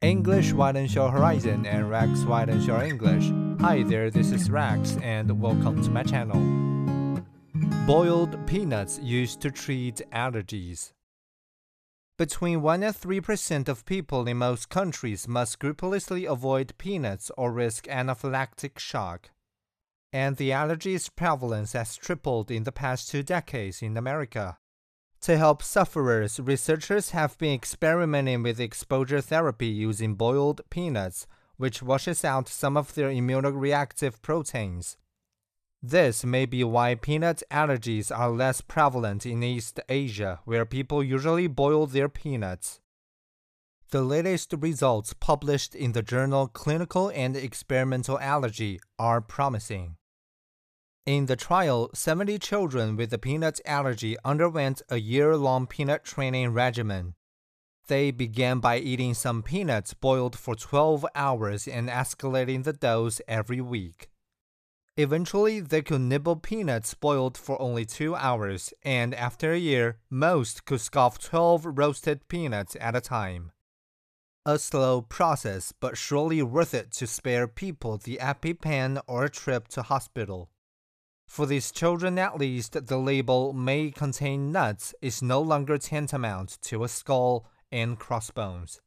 English widens your horizon and Rex widens your English. Hi there, this is Rex and welcome to my channel. Boiled peanuts used to treat allergies. Between 1 and 3% of people in most countries must scrupulously avoid peanuts or risk anaphylactic shock. And the allergy's prevalence has tripled in the past two decades in America. To help sufferers, researchers have been experimenting with exposure therapy using boiled peanuts, which washes out some of their immunoreactive proteins. This may be why peanut allergies are less prevalent in East Asia, where people usually boil their peanuts. The latest results published in the journal Clinical and Experimental Allergy are promising. In the trial, 70 children with a peanut allergy underwent a year long peanut training regimen. They began by eating some peanuts boiled for 12 hours and escalating the dose every week. Eventually, they could nibble peanuts boiled for only two hours, and after a year, most could scoff 12 roasted peanuts at a time. A slow process, but surely worth it to spare people the EpiPen or a trip to hospital. For these children, at least, the label may contain nuts is no longer tantamount to a skull and crossbones.